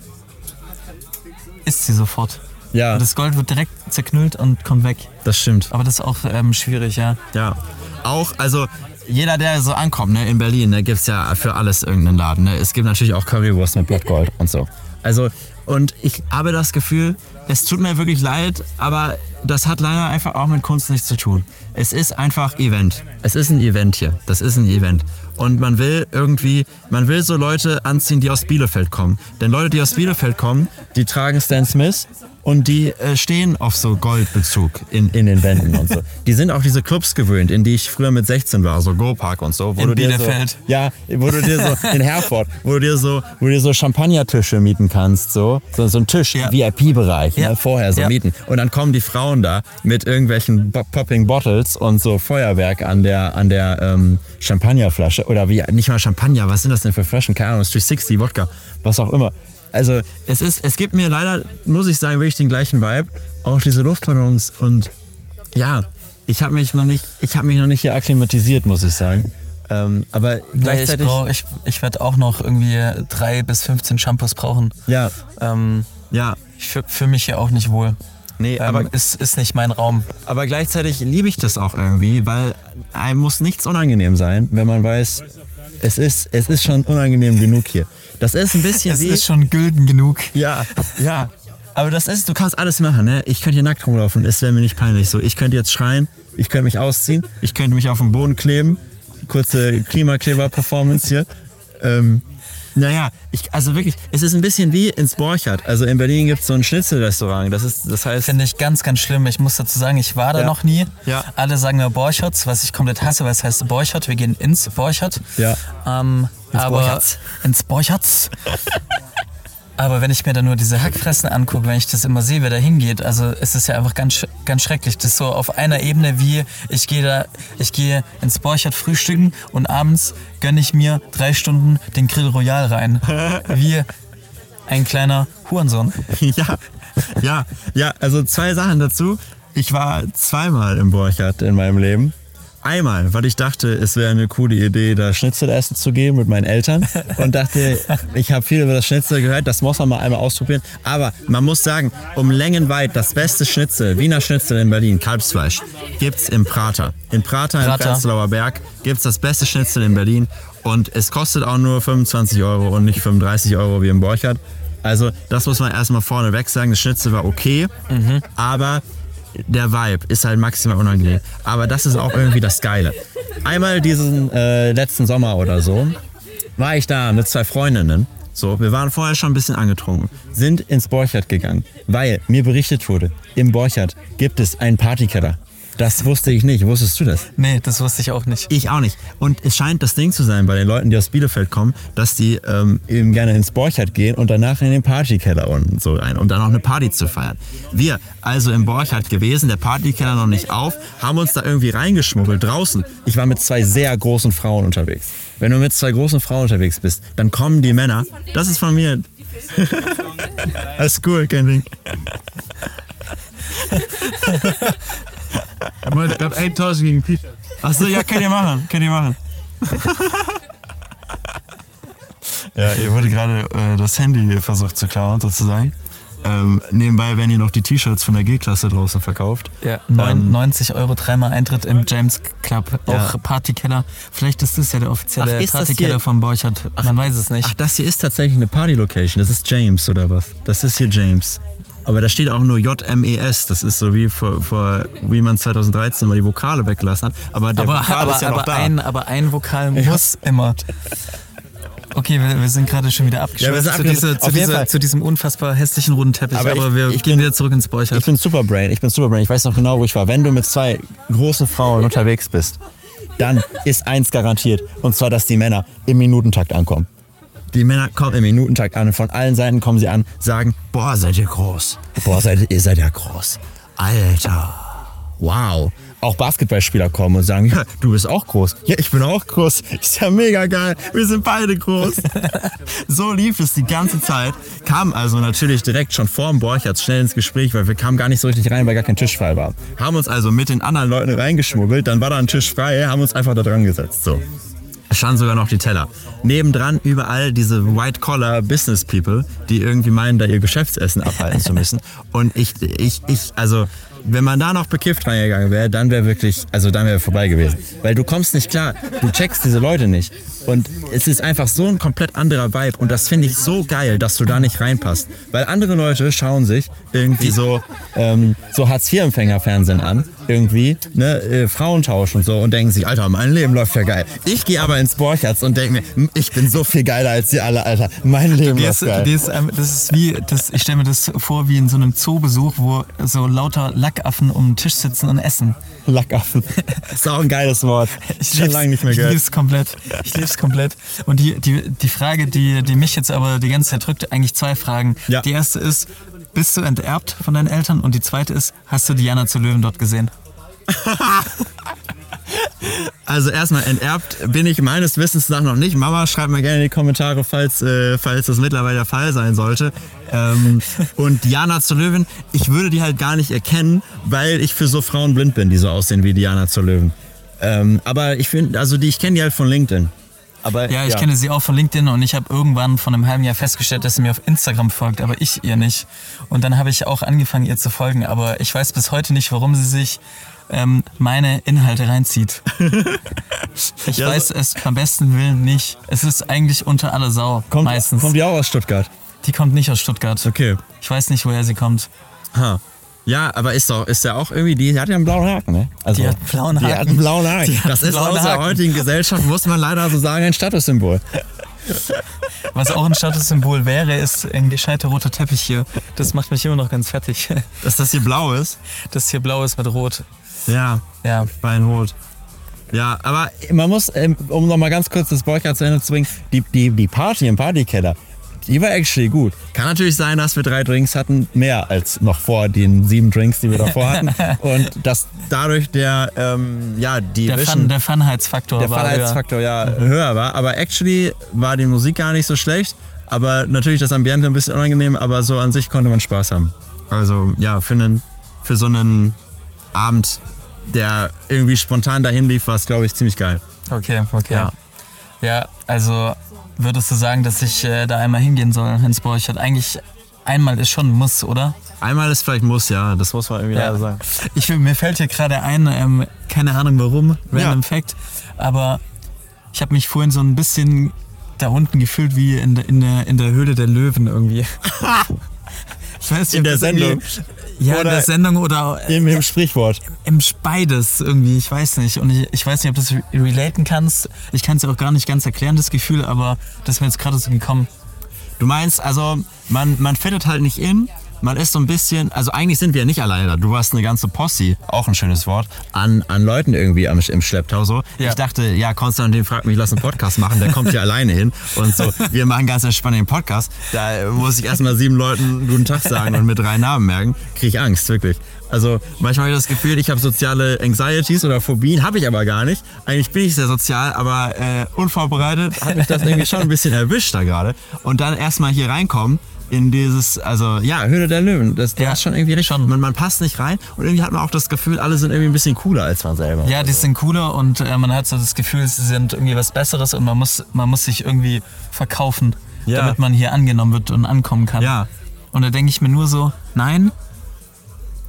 isst sie sofort. ja, Und das Gold wird direkt zerknüllt und kommt weg. das stimmt. Aber das ist auch ähm, schwierig, ja. Ja. Auch, also jeder, der so ankommt, ne, in Berlin, ne, gibt es ja für alles irgendeinen Laden. Ne? Es gibt natürlich auch Currywurst mit Blattgold und so. Also, und ich habe das Gefühl, es tut mir wirklich leid, aber das hat leider einfach auch mit Kunst nichts zu tun. Es ist einfach Event. Es ist ein Event hier. Das ist ein Event. Und man will irgendwie, man will so Leute anziehen, die aus Bielefeld kommen. Denn Leute, die aus Bielefeld kommen, die tragen Stan Smith und die äh, stehen auf so Goldbezug in, in den Wänden und so. Die sind auch diese Clubs gewöhnt, in die ich früher mit 16 war, so Go Park und so. Wo In du dir Bielefeld. So, ja, wo du dir so, in Herford, wo du dir so, wo du dir so Champagnertische mieten kannst, so. So, so ein Tisch, Ja. VIP-Bereich, Ja. ne, vorher so Ja. mieten. Und dann kommen die Frauen da mit irgendwelchen Bo- Popping Bottles und so Feuerwerk an der, an der ähm, Champagnerflasche. Oder wie, nicht mal Champagner, was sind das denn für Flaschen? Keine Ahnung, 360, Wodka, was auch immer. Also es ist, es gibt mir leider, muss ich sagen, wirklich den gleichen Vibe. Auch diese Luftballons und ja, ich habe mich noch nicht, ich habe mich noch nicht hier akklimatisiert, muss ich sagen. Ähm, aber Nee, ich gleichzeitig, brauch, ich, ich werde auch noch irgendwie drei bis 15 Shampoos brauchen. ja, Ähm, ja, ich fühle fühl mich hier auch nicht wohl. nee, Ähm, aber ist, ist nicht mein Raum. Aber gleichzeitig liebe ich das auch irgendwie, weil einem muss nichts unangenehm sein, wenn man weiß, Es ist, es ist schon unangenehm genug hier. Das ist ein bisschen Es wie... ist schon gülden genug. Ja, ja. Aber das ist, du kannst alles machen, ne? Ich könnte hier nackt rumlaufen, es wäre mir nicht peinlich so. Ich könnte jetzt schreien, ich könnte mich ausziehen, ich könnte mich auf den Boden kleben. Kurze Klimakleber-Performance hier. Ähm, naja, ich, also wirklich, es ist ein bisschen wie ins Borchardt. Also in Berlin gibt es so ein Schnitzelrestaurant. Das ist, das heißt, Finde ich ganz, ganz schlimm. Ich muss dazu sagen, ich war da Ja. noch nie. Ja. Alle sagen mir Borchotz, was ich komplett hasse, weil es heißt Borchott. Wir gehen ins Borchott. Ja. Ähm, aber Borchards. ins Borchotz. aber wenn ich mir da nur diese Hackfressen angucke, wenn ich das immer sehe, wer da hingeht, also es ist ja einfach ganz, ganz schrecklich. Das ist so auf einer Ebene wie, ich gehe da, ich gehe ins Borchert frühstücken und abends gönne ich mir drei Stunden den Grill Royal rein. Wie ein kleiner Hurensohn. ja, ja, ja, also zwei Sachen dazu. Ich war zweimal im Borchardt in meinem Leben. Einmal, weil ich dachte, es wäre eine coole Idee, da Schnitzel essen zu gehen mit meinen Eltern. Und dachte, ich habe viel über das Schnitzel gehört, das muss man mal einmal ausprobieren. Aber man muss sagen, um Längen weit das beste Schnitzel, Wiener Schnitzel in Berlin, Kalbsfleisch, gibt's im Prater. In Prater, im Prater. Prenzlauer Berg gibt's das beste Schnitzel in Berlin. Und es kostet auch nur 25 Euro und nicht 35 Euro wie im Borchardt. Also das muss man erstmal vorneweg sagen. Das Schnitzel war okay, aber der Vibe ist halt maximal unangenehm. Aber das ist auch irgendwie das Geile. Einmal diesen äh, letzten Sommer oder so war ich da mit zwei Freundinnen. So, wir waren vorher schon ein bisschen angetrunken, sind ins Borchardt gegangen, weil mir berichtet wurde, im Borchardt gibt es einen Partykeller. Das wusste ich nicht. Wusstest du das? Nee, das wusste ich auch nicht. Ich auch nicht. Und es scheint das Ding zu sein bei den Leuten, die aus Bielefeld kommen, dass die ähm, eben gerne ins Borchardt gehen und danach in den Partykeller und so rein, um dann noch eine Party zu feiern. Wir also im Borchardt gewesen, der Partykeller noch nicht auf, haben uns da irgendwie reingeschmuggelt draußen. Ich war mit zwei sehr großen Frauen unterwegs. Wenn du mit zwei großen Frauen unterwegs bist, dann kommen die Männer. Das ist von mir. das ist cool, kein Ding. Er meinte gerade 1000 gegen Peter. Achso, ja, könnt ihr machen, könnt ihr machen. ja, ihr wurde gerade äh, das Handy versucht zu klauen, sozusagen. Ähm, nebenbei werden hier noch die T-Shirts von der G-Klasse draußen verkauft. Ja, neun- 90 Euro dreimal Eintritt im James Club. Auch Ja. Partykeller. Vielleicht ist das ja der offizielle Ach, Partykeller von Borchardt. Man weiß es nicht. Ach, das hier ist tatsächlich eine Party-Location. Das ist James oder was? Das ist hier James. Aber da steht auch nur JMES. Das ist so wie vor, vor wie man 2013 mal die Vokale weggelassen hat. Aber der aber Vokal aber, ist ja noch aber, da. ein, aber ein Vokal muss immer. Okay, wir, wir sind gerade schon wieder Ja, wir abgeschweift sind zu, dieser, zu, Auf jeden dieser, Fall. zu diesem unfassbar hässlichen runden Teppich. Aber Aber, ich- wir ich gehen bin- wieder zurück ins Borchardt. Ich bin Superbrain, ich bin Superbrain. Ich weiß noch genau, wo ich war. Wenn du mit zwei großen Frauen unterwegs bist, dann ist eins garantiert. Und zwar, dass die Männer im Minutentakt ankommen. Die Männer kommen im Minutentakt an und von allen Seiten kommen sie an, sagen, boah, seid ihr groß. Boah, seid, ihr seid ja groß. Alter. Wow. Auch Basketballspieler kommen und sagen, ja, du bist auch groß. Ja, ich bin auch groß. Ist ja mega geil. Wir sind beide groß. so lief es die ganze Zeit. Kamen also natürlich direkt schon vor dem Borchardt schnell ins Gespräch, weil wir kamen gar nicht so richtig rein, weil gar kein Tisch frei war. Haben uns also mit den anderen Leuten reingeschmuggelt, dann war da ein Tisch frei, haben uns einfach da dran gesetzt. So. Standen sogar noch die Teller. Nebendran überall diese White-Collar-Business-People, die irgendwie meinen, da ihr Geschäftsessen abhalten zu müssen. Und ich, ich, ich, also, wenn man da noch bekifft reingegangen wäre, dann wäre wirklich, also dann wäre vorbei gewesen. Weil du kommst nicht klar, du checkst diese Leute nicht. Und es ist einfach so ein komplett anderer Vibe. Und das finde ich so geil, dass du da nicht reinpasst. Weil andere Leute schauen sich irgendwie so, ähm, so Hartz-IV-Empfänger-Fernsehen an. Irgendwie, ne, äh, Frauentausch und so und denken sich, Alter, mein Leben läuft ja geil. Ich gehe aber ins Borchards und denke mir, "M, ich bin so viel geiler als die alle, Alter. Mein Leben Die läuft ist, geil. ist, ähm, das ist wie, das, ich stelle mir das vor wie in so einem Zoobesuch, wo so lauter Lackaffen um den Tisch sitzen und essen. Lackaffen. ist auch ein geiles Wort. Ich Schon lange nicht mehr Ich gehört. lieb's komplett. Ich lieb's komplett. Und die, die, die Frage, die, die mich jetzt aber die ganze Zeit drückt, eigentlich zwei Fragen. Ja. Die erste ist, bist du enterbt von deinen Eltern? Und die zweite ist, hast du Diana zu Löwen dort gesehen? Also erstmal enterbt bin ich meines Wissens nach noch nicht. Mama, schreibt mir gerne in die Kommentare, falls, äh, falls das mittlerweile der Fall sein sollte. Ähm, und Diana zur Löwen, ich würde die halt gar nicht erkennen, weil ich für so Frauen blind bin, die so aussehen wie Diana zur Löwen. Ähm, aber ich finde, also die, ich kenne die halt von LinkedIn. Aber, Ja, ich kenne sie auch von LinkedIn und ich habe irgendwann vor einem halben Jahr festgestellt, dass sie mir auf Instagram folgt, aber ich ihr nicht. Und dann habe ich auch angefangen, ihr zu folgen, aber ich weiß bis heute nicht, warum sie sich ähm, meine Inhalte reinzieht. Ich Ja, weiß es beim besten Willen nicht. Es ist eigentlich unter aller Sau Kommt, meistens. kommt die auch aus Stuttgart? die kommt nicht aus Stuttgart. Okay. Ich weiß nicht, woher sie kommt. Ha. Ja, aber ist doch, ist ja auch irgendwie, die hat ja einen blauen Haken, ne? Also, Die hat einen blauen Die hat Haken. einen blauen Haken. Die das ist aus der Haken. heutigen Gesellschaft, muss man leider so sagen, ein Statussymbol. Was auch ein Statussymbol wäre, ist ein gescheiter roter Teppich hier. Das macht mich immer noch ganz fertig. Dass das hier blau ist? Das hier blau ist mit rot. Ja, Ja. Weinrot. Ja, aber man muss, ähm, um noch mal ganz kurz das Boykott zu Ende zu bringen, die, die, die Party im Partykeller, die war actually gut. Kann natürlich sein, dass wir drei Drinks hatten, mehr als noch vor den sieben Drinks, die wir davor hatten. Und dass dadurch der, ähm, ja, die Der, Vision- Fun, der Funheitsfaktor der. Freiheitsfaktor ja höher war. Aber actually war die Musik gar nicht so schlecht. Aber natürlich das Ambiente ein bisschen unangenehm, aber so an sich konnte man Spaß haben. Also ja, für, einen, für so einen Abend, der irgendwie spontan dahin lief, war es, glaube ich, ziemlich geil. Okay, okay. Ja. Ja, also würdest du sagen, dass ich äh, da einmal hingehen soll ins Borchert? Eigentlich einmal ist schon Muss, oder? Einmal ist vielleicht muss, ja, das muss man irgendwie leider sagen. Ich, mir fällt hier gerade ein, ähm, keine Ahnung warum, random Ja. Fact, aber ich habe mich vorhin so ein bisschen da unten gefühlt wie in der, in der, in der Höhle der Löwen irgendwie. ich weiß nicht, In der Sendung. Ja, in der Sendung oder Im, Im Sprichwort. im beides irgendwie, ich weiß nicht. Und ich, ich weiß nicht, ob du das re- relaten kannst. Ich kann es ja auch gar nicht ganz erklären, das Gefühl, aber das ist mir jetzt gerade so gekommen. Du meinst, also man, man fittet halt nicht in, man ist so ein bisschen, also eigentlich sind wir ja nicht alleine da. Du warst eine ganze Posse, auch ein schönes Wort, an, an Leuten irgendwie am, im Schlepptau so. Ja. Ich dachte, ja, Konstantin fragt mich, lass einen Podcast machen, der kommt hier alleine hin und so, wir machen ganz entspannt den Podcast. Da muss ich erstmal sieben Leuten guten Tag sagen und mit drei Namen merken, kriege ich Angst, wirklich. Also manchmal habe ich das Gefühl, ich habe soziale Anxieties oder Phobien, habe ich aber gar nicht. Eigentlich bin ich sehr sozial, aber äh, unvorbereitet hat mich das irgendwie schon ein bisschen erwischt da gerade. Und dann erstmal hier reinkommen in dieses, also ja, Höhle der Löwen, das, das Ja, ist schon irgendwie richtig. schon. Man, man passt nicht rein und irgendwie hat man auch das Gefühl, alle sind irgendwie ein bisschen cooler als man selber. Ja, die sind cooler und äh, man hat so das Gefühl, sie sind irgendwie was Besseres und man muss, man muss sich irgendwie verkaufen, Ja. damit man hier angenommen wird und ankommen kann. Ja. Und da denke ich mir nur so, nein,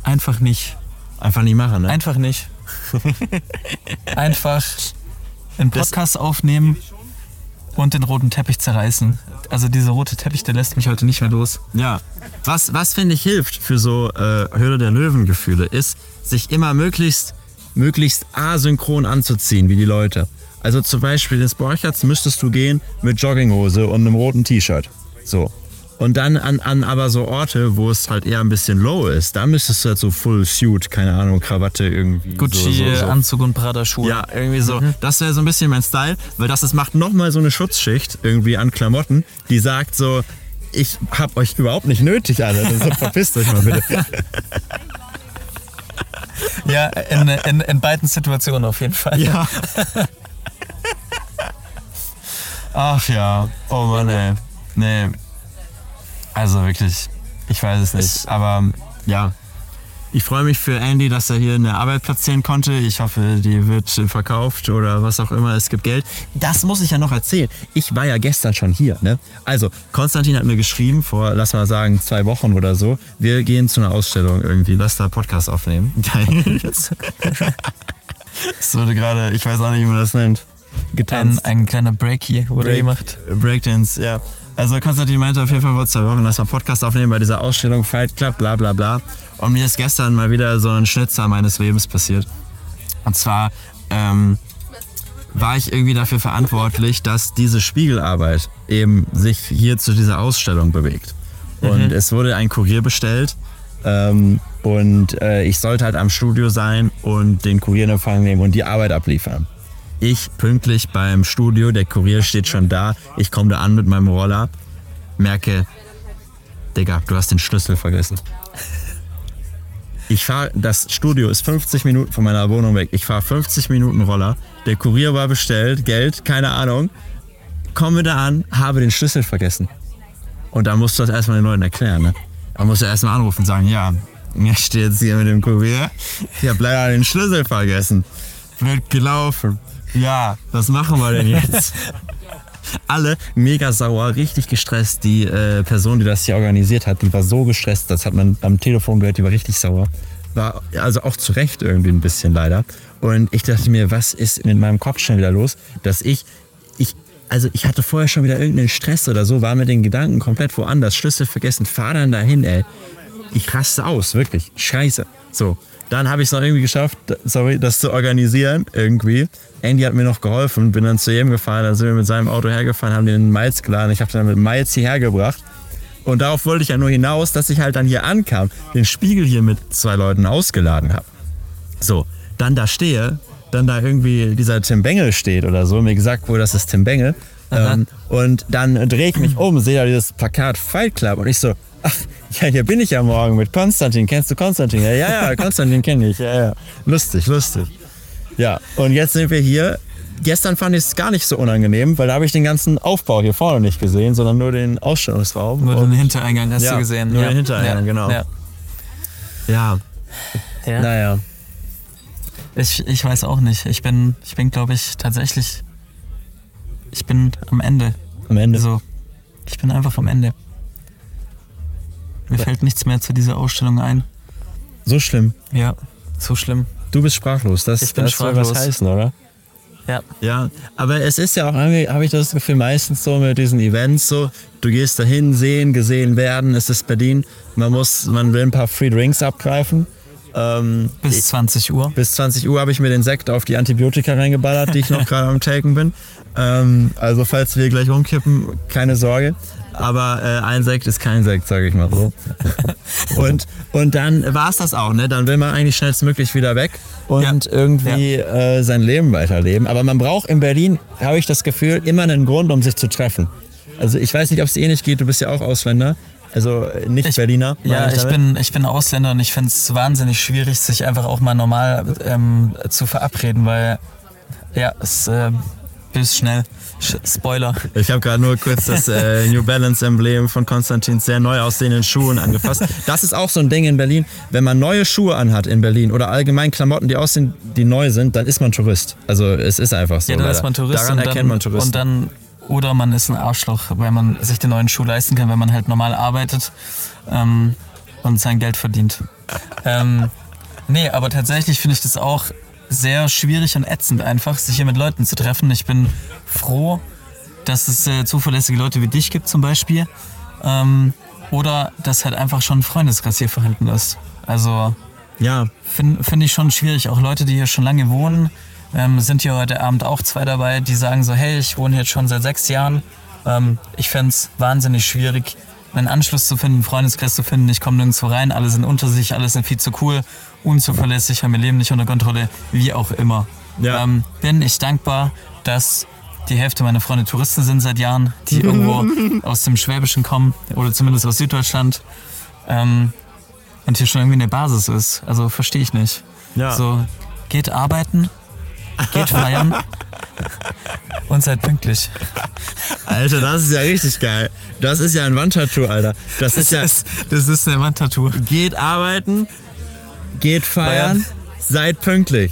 einfach nicht. Einfach nicht machen, ne? Einfach nicht. Einfach einen Podcast aufnehmen und den roten Teppich zerreißen. Also dieser rote Teppich, der lässt mich heute nicht mehr los. Ja. Was, was finde ich hilft für so äh, Höhle der Löwen-Gefühle, ist, sich immer möglichst, möglichst asynchron anzuziehen, wie die Leute. Also zum Beispiel ins Borchertz müsstest du gehen mit Jogginghose und einem roten T-Shirt. So. Und dann an, an aber so Orte, wo es halt eher ein bisschen low ist, da müsstest du halt so Full Suit, keine Ahnung, Krawatte irgendwie. Gucci, so, so, so. Anzug und Prada-Schuhe. Ja, irgendwie so. Das wäre so ein bisschen mein Style, weil das, das macht nochmal so eine Schutzschicht irgendwie an Klamotten, die sagt so, ich hab euch überhaupt nicht nötig, alle. Also verpisst euch mal bitte. Ja, in, in, in beiden Situationen auf jeden Fall. Ja. Ach ja. Oh Mann, ey. Nee. Also wirklich, ich weiß es nicht. Aber ja. Ich freue mich für Andy, dass er hier eine Arbeit platzieren konnte. Ich hoffe, die wird verkauft oder was auch immer. Es gibt Geld. Das muss ich ja noch erzählen. Ich war ja gestern schon hier. Ne? Also, Konstantin hat mir geschrieben, vor, lass mal sagen, zwei Wochen oder so. Wir gehen zu einer Ausstellung irgendwie. Lass da Podcast aufnehmen. Es wurde gerade, ich weiß auch nicht, wie man das nennt. Ein, Getanzt. ein kleiner Break hier wurde Break- gemacht. Breakdance, ja. Also Konstantin meinte auf jeden Fall vor zwei Wochen, lass mal Podcast aufnehmen bei dieser Ausstellung Fight Club, bla bla bla. Und mir ist gestern mal wieder so ein Schnitzer meines Lebens passiert. Und zwar ähm, war ich irgendwie dafür verantwortlich, dass diese Spiegelarbeit eben sich hier zu dieser Ausstellung bewegt. Und es wurde ein Kurier bestellt ähm, und äh, ich sollte halt am Studio sein und den Kurier in Empfang nehmen und die Arbeit abliefern. Ich pünktlich beim Studio, der Kurier steht schon da, ich komme da an mit meinem Roller, merke, Digga, du hast den Schlüssel vergessen. Ich fahre, das Studio ist 50 Minuten von meiner Wohnung weg. Ich fahre 50 Minuten Roller. Der Kurier war bestellt, Geld, keine Ahnung. Komme da an, habe den Schlüssel vergessen. Und da musst du das erstmal den Leuten erklären, ne? Da musst du erstmal anrufen und sagen, ja, mir steht jetzt hier mit dem Kurier. Ich habe leider den Schlüssel vergessen. Blöd gelaufen. Ja, was machen wir denn jetzt? Alle mega sauer, richtig gestresst. Die äh, Person, die das hier organisiert hat, die war so gestresst, das hat man am Telefon gehört, die war richtig sauer. war also auch zu Recht irgendwie ein bisschen leider. Und ich dachte mir, was ist in meinem Kopf schon wieder los, dass ich, ich, also ich hatte vorher schon wieder irgendeinen Stress oder so, war mit den Gedanken komplett woanders, Schlüssel vergessen, fahr dann dahin, ey. Ich raste aus, wirklich. Scheiße. So. Dann habe ich es noch irgendwie geschafft, sorry, das zu organisieren, irgendwie. Andy hat mir noch geholfen, bin dann zu ihm gefahren, dann sind wir mit seinem Auto hergefahren, haben den Miles geladen. Ich habe dann mit Miles hierher gebracht. Und darauf wollte ich ja nur hinaus, dass ich halt dann hier ankam, den Spiegel hier mit zwei Leuten ausgeladen habe. So, dann da stehe, dann da irgendwie dieser Tim Bengel steht oder so, mir gesagt wurde, das ist Tim Bengel. Ähm, und dann drehe ich mich um, sehe da dieses Plakat Fight Club und ich so, ach, ja, hier bin ich ja morgen mit Konstantin. Kennst du Konstantin? Ja, ja, ja Konstantin kenne ich. Ja, ja. Lustig, lustig. Ja, und jetzt sind wir hier. Gestern fand ich es gar nicht so unangenehm, weil da habe ich den ganzen Aufbau hier vorne nicht gesehen, sondern nur den Ausstellungsraum. Nur den Hintereingang hast Ja, du gesehen. nur den Hintereingang, genau. Ja. ja, Ja. naja. Ich, ich weiß auch nicht. Ich bin, ich bin glaube ich, tatsächlich. Ich bin am Ende. Am Ende. Also, ich bin einfach am Ende. Mir fällt nichts mehr zu dieser Ausstellung ein. So schlimm. Ja, so schlimm. Du bist sprachlos. Das, Ich bin das soll was sprachlos. heißen, oder? Ja. Ja, aber es ist ja auch habe ich das Gefühl, meistens so mit diesen Events so, du gehst dahin, sehen, gesehen werden, es ist Berlin, man muss, man will ein paar Free Drinks abgreifen. Ähm, Bis 20 Uhr. bis 20 Uhr habe ich mir den Sekt auf die Antibiotika reingeballert, die ich noch gerade am Taken bin. Ähm, also falls wir gleich umkippen, keine Sorge. Aber äh, ein Sekt ist kein Sekt, sage ich mal so. und, und dann war es das auch, ne? Dann will man eigentlich schnellstmöglich wieder weg und Ja. irgendwie äh, sein Leben weiterleben. Aber man braucht in Berlin, habe ich das Gefühl, immer einen Grund, um sich zu treffen. Also ich weiß nicht, ob es dir ähnlich geht, du bist ja auch Ausländer. Also äh, nicht Ich- Berliner. Ja, ich damit. bin, ich bin Ausländer und ich finde es wahnsinnig schwierig, sich einfach auch mal normal ähm, zu verabreden, weil ja, es äh, bis schnell. Sch Spoiler. Ich habe gerade nur kurz das äh, New Balance Emblem von Konstantins sehr neu aussehenden Schuhen angefasst. Das ist auch so ein Ding in Berlin. Wenn man neue Schuhe anhat in Berlin oder allgemein Klamotten, die aussehen, die neu sind, dann ist man Tourist. Also es ist einfach so. Ja, dann leider. ist man Tourist Daran erkennt dann, man Touristen. und dann oder man ist ein Arschloch, weil man sich den neuen Schuh leisten kann, wenn man halt normal arbeitet ähm, und sein Geld verdient. ähm, nee, aber tatsächlich finde ich das auch sehr schwierig und ätzend einfach, sich hier mit Leuten zu treffen. Ich bin froh, dass es äh, zuverlässige Leute wie dich gibt zum Beispiel. Ähm, oder dass halt einfach schon ein Freundeskreis hier vorhanden ist. Also ja, Finde find ich schon schwierig. Auch Leute, die hier schon lange wohnen, ähm, sind hier heute Abend auch zwei dabei, die sagen so, hey, ich wohne jetzt schon seit sechs Jahren. Ähm, ich fände es wahnsinnig schwierig, einen Anschluss zu finden, einen Freundeskreis zu finden. Ich komme nirgendwo rein, alle sind unter sich, alle sind viel zu cool, unzuverlässig, haben ihr Leben nicht unter Kontrolle, wie auch immer. Ja. Ähm, bin ich dankbar, dass die Hälfte meiner Freunde Touristen sind seit Jahren, die irgendwo aus dem Schwäbischen kommen oder zumindest aus Süddeutschland. Ähm, und hier schon irgendwie eine Basis ist. Also verstehe ich nicht. Ja. So, geht arbeiten, geht feiern und seid pünktlich. Alter, das ist ja richtig geil. Das ist ja ein Wandtattoo, Alter. Das ist ja, ist, das ist eine Wandtattoo. geht arbeiten, geht feiern, Feiern. seid pünktlich.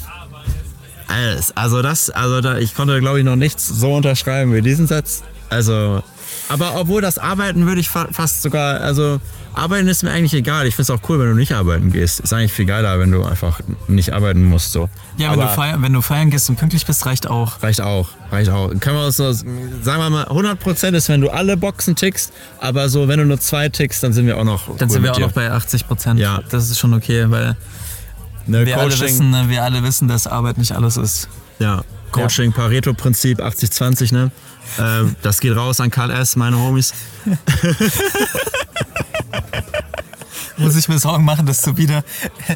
Alles. Also das, also da, ich konnte glaube ich noch nichts so unterschreiben wie diesen Satz. Also, aber obwohl das Arbeiten würde ich fa fast sogar, also Arbeiten ist mir eigentlich egal. Ich finde es auch cool, wenn du nicht arbeiten gehst. Ist eigentlich viel geiler, wenn du einfach nicht arbeiten musst so. Ja, wenn du, feiern, wenn du feiern gehst und pünktlich bist, reicht auch. reicht auch, reicht auch. Wir uns so, sagen wir mal, 100% ist, wenn du alle Boxen tickst, aber so, wenn du nur zwei tickst, dann sind wir auch noch. Dann cool sind wir auch dir. noch bei 80 Prozent. Ja. Das ist schon okay, weil Ne, wir alle, wissen, ne, wir alle wissen, dass Arbeit nicht alles ist. Ja, Coaching, Pareto-Prinzip 80-20, ne? Ähm, das geht raus an Karl S., meine Homies. Muss ich mir Sorgen machen, dass du wieder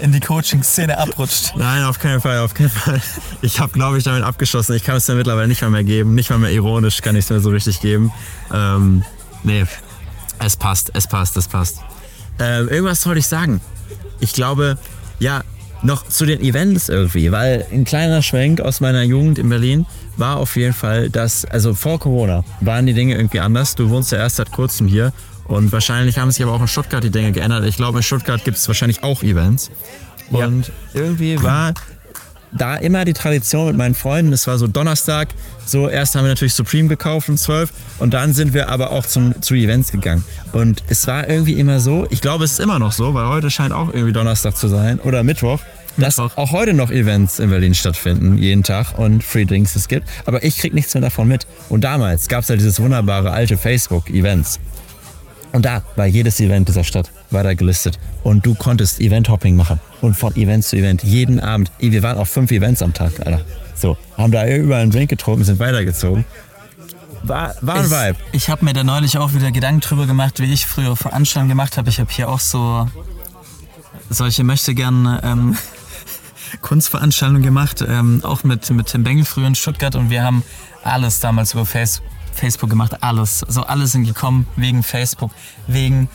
in die Coaching-Szene abrutscht. Nein, auf keinen Fall, auf keinen Fall. Ich habe, glaube ich, damit abgeschossen. Ich kann es mir mittlerweile nicht mal mehr geben. Nicht mal mehr ironisch kann ich es mir so richtig geben. Ähm, nee, es passt, es passt, es passt. Ähm, irgendwas wollte ich sagen. Ich glaube, ja, noch zu den Events irgendwie, weil ein kleiner Schwenk aus meiner Jugend in Berlin war auf jeden Fall, dass, also vor Corona waren die Dinge irgendwie anders. Du wohnst ja erst seit kurzem hier und wahrscheinlich haben sich aber auch in Stuttgart die Dinge geändert. Ich glaube, in Stuttgart gibt es wahrscheinlich auch Events. Und irgendwie war da immer die Tradition mit meinen Freunden. Es war so Donnerstag. So, erst haben wir natürlich Supreme gekauft um 12 und dann sind wir aber auch zum, zu Events gegangen. Und es war irgendwie immer so, ich glaube, es ist immer noch so, weil heute scheint auch irgendwie Donnerstag zu sein oder Mittwoch, dass Mittwoch. auch heute noch Events in Berlin stattfinden, jeden Tag und Free Drinks es gibt. Aber ich krieg nichts mehr davon mit. Und damals gab es ja dieses wunderbare alte Facebook-Events. Und da war jedes Event dieser Stadt, war da gelistet. Und du konntest Event-Hopping machen. Und von Event zu Event, jeden Abend. Wir waren auf fünf Events am Tag, Alter. So, haben da überall einen Drink getrunken, sind weitergezogen. War, war ein Vibe. Ich, ich habe mir da neulich auch wieder Gedanken drüber gemacht, wie ich früher Veranstaltungen gemacht habe. Ich habe hier auch so solche möchte gern ähm, Kunstveranstaltungen gemacht, ähm, auch mit, mit Tim Bengel früher in Stuttgart und wir haben alles damals über Face, Facebook gemacht, alles. So alle sind gekommen wegen Facebook, wegen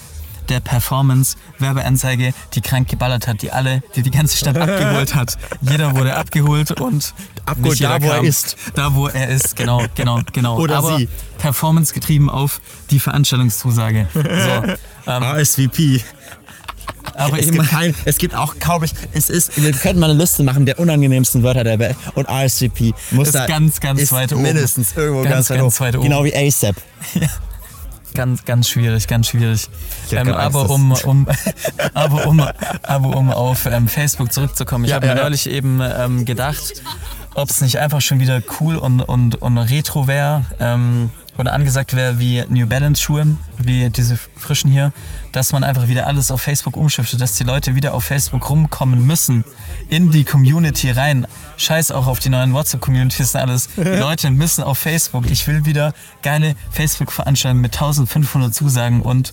der Performance, Werbeanzeige, die krank geballert hat, die alle, die die ganze Stadt abgeholt hat. Jeder wurde abgeholt und Abgeholt da, wo er ist. Da, wo er ist, genau, genau, genau. Oder Aber sie. Performance getrieben auf die Veranstaltungszusage. So, ähm, RSVP. Aber Es gibt, kein, es gibt auch, glaube ich, es ist, wir könnten mal eine Liste machen der unangenehmsten Wörter der Welt. Und RSVP muss Ist da, ganz, ganz ist weit oben. mindestens irgendwo Ganz, ganz, ganz oben. weit oben. Genau wie ASAP. ganz, ganz schwierig, ganz schwierig. Ähm, aber, um, um, aber, um, aber um auf ähm, Facebook zurückzukommen, ich Ja, habe ja, mir ja. neulich eben ähm, gedacht, ob es nicht einfach schon wieder cool und, und, und retro wäre ähm, oder angesagt wäre wie New Balance Schuhe, wie diese frischen hier, dass man einfach wieder alles auf Facebook umschiftet, dass die Leute wieder auf Facebook rumkommen müssen, in die Community rein. Scheiß auch auf die neuen WhatsApp-Communities und alles. Die Leute müssen auf Facebook. Ich will wieder geile Facebook-Veranstaltungen mit 1500 Zusagen und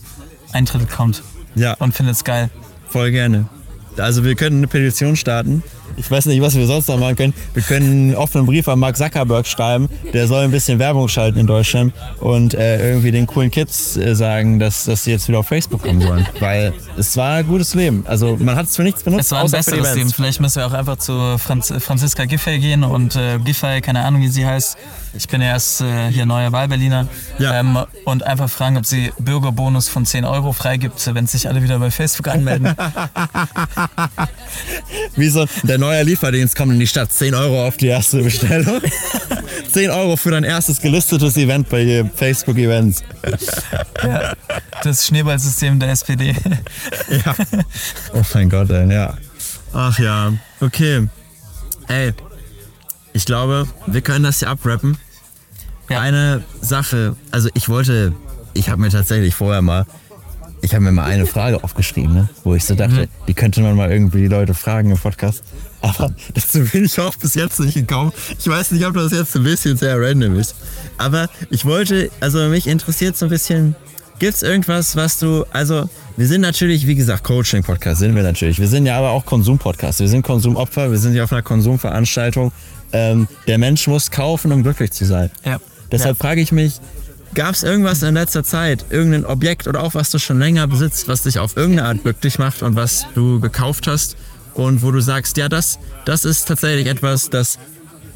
Eintritt kommt. Ja. Und findet's geil. Voll gerne. Also wir können eine Petition starten. Ich weiß nicht, was wir sonst noch machen können. Wir können einen offenen Brief an Mark Zuckerberg schreiben. Der soll ein bisschen Werbung schalten in Deutschland und äh, irgendwie den coolen Kids äh, sagen, dass, dass sie jetzt wieder auf Facebook kommen sollen. Weil es war ein gutes Leben. Also man hat es für nichts benutzt, Es war ein besseres Leben. Vielleicht müssen wir auch einfach zu Franz Franziska Giffey gehen und äh, Giffey, keine Ahnung, wie sie heißt. Ich bin ja erst äh, hier neuer Wahlberliner. Ja. Ähm, und einfach fragen, ob sie Bürgerbonus von 10 Euro freigibt, wenn sich alle wieder bei Facebook anmelden. Wie so der neue Lieferdienst kommt in die Stadt. 10 Euro auf die erste Bestellung. 10 Euro für dein erstes gelistetes Event bei Facebook Events. Das Schneeballsystem der SPD. Ja. Oh mein Gott, ey, ja. Ach ja. Okay. Ey, ich glaube, wir können das hier abrappen. Ja. Eine Sache, also ich wollte, ich habe mir tatsächlich vorher mal, ich habe mir mal eine Frage aufgeschrieben, ne, wo ich so dachte, die könnte man mal irgendwie die Leute fragen im Podcast. Aber dazu bin ich auch bis jetzt nicht gekommen. Ich weiß nicht, ob das jetzt ein bisschen sehr random ist. Aber ich wollte, also mich interessiert so ein bisschen, gibt's irgendwas, was du, also wir sind natürlich, wie gesagt, Coaching-Podcast sind wir natürlich. Wir sind ja aber auch Konsum-Podcast. Wir sind Konsumopfer, wir sind ja auf einer Konsumveranstaltung. Ähm, der Mensch muss kaufen, um glücklich zu sein. Ja. Deshalb frage ich mich, gab es irgendwas in letzter Zeit, irgendein Objekt oder auch was du schon länger besitzt, was dich auf irgendeine Art glücklich macht und was du gekauft hast und wo du sagst, ja, das, das ist tatsächlich etwas, das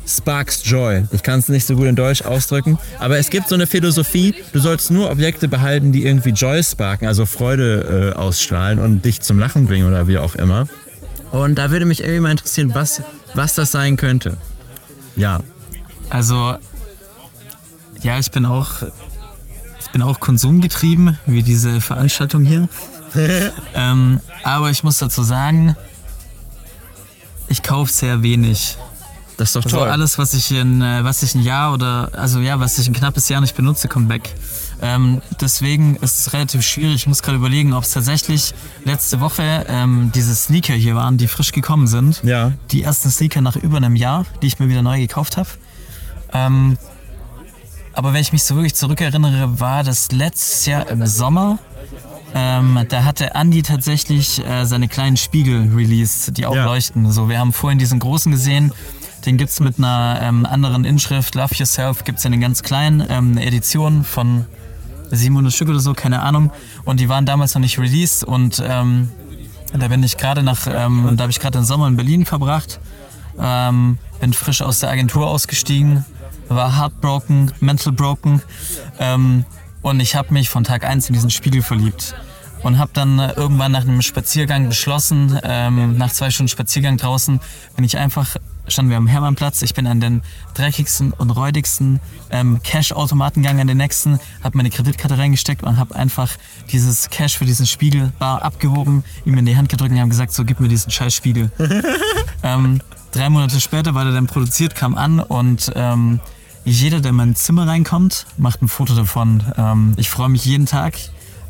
sparks joy. Ich kann es nicht so gut in Deutsch ausdrücken, aber es gibt so eine Philosophie, du sollst nur Objekte behalten, die irgendwie Joy sparken, also Freude äh, ausstrahlen und dich zum Lachen bringen oder wie auch immer. Und da würde mich irgendwie mal interessieren, was, was das sein könnte. Ja. Also, ja, ich bin auch, bin auch konsumgetrieben, wie diese Veranstaltung hier. ähm, aber ich muss dazu sagen, ich kaufe sehr wenig. Das ist doch Also toll. alles, was ich in, äh, was ich ein Jahr oder, also ja, was ich ein knappes Jahr nicht benutze, kommt weg. Ähm, deswegen ist es relativ schwierig. Ich muss gerade überlegen, ob es tatsächlich letzte Woche ähm, diese Sneaker hier waren, die frisch gekommen sind. Ja. Die ersten Sneaker nach über einem Jahr, die ich mir wieder neu gekauft habe. Ähm, aber wenn ich mich so wirklich zurückerinnere, war das letztes Jahr im Sommer. Ähm, da hatte Andy tatsächlich äh, seine kleinen Spiegel released, die auch Ja. leuchten. So, wir haben vorhin diesen großen gesehen. Den gibt's mit einer ähm, anderen Inschrift. Love Yourself gibt's in den ganz kleinen ähm, Edition von 700 Stück oder so, keine Ahnung. Und die waren damals noch nicht released. Und ähm, da bin ich gerade nach, ähm, da habe ich gerade den Sommer in Berlin verbracht. Ähm, bin frisch aus der Agentur ausgestiegen, war heartbroken, mental broken. Ähm, und ich habe mich von Tag 1 in diesen Spiegel verliebt. Und habe dann äh, irgendwann nach einem Spaziergang beschlossen, ähm, nach zwei Stunden Spaziergang draußen, bin ich einfach standen wir am Hermannplatz. Ich bin an den dreckigsten und räudigsten ähm, Cash-Automaten gegangen, an den nächsten, habe meine Kreditkarte reingesteckt und habe einfach dieses Cash für diesen Spiegelbar abgehoben, ihm in die Hand gedrückt und haben gesagt, so gib mir diesen scheiß Spiegel. ähm, drei Monate später war der dann produziert, kam an und ähm, jeder, der in mein Zimmer reinkommt, macht ein Foto davon. Ähm, ich freue mich jeden Tag,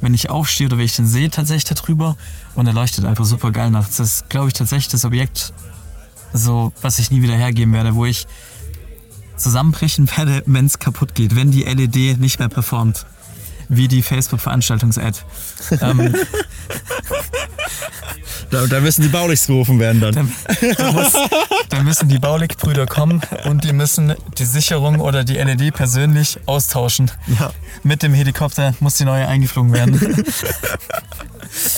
wenn ich aufstehe oder wenn ich den sehe, tatsächlich darüber. Und er leuchtet einfach super geil nachts. Das ist, glaube ich, tatsächlich das Objekt, so, was ich nie wieder hergeben werde, wo ich zusammenbrechen werde, wenn es kaputt geht, wenn die LED nicht mehr performt. Wie die Facebook-Veranstaltungs-Ad. ähm, Da, da müssen die Baulichs gerufen werden dann. dann, da muss, dann müssen die Baulig-Brüder kommen und die müssen die Sicherung oder die LED persönlich austauschen. Ja. Mit dem Helikopter muss die neue eingeflogen werden.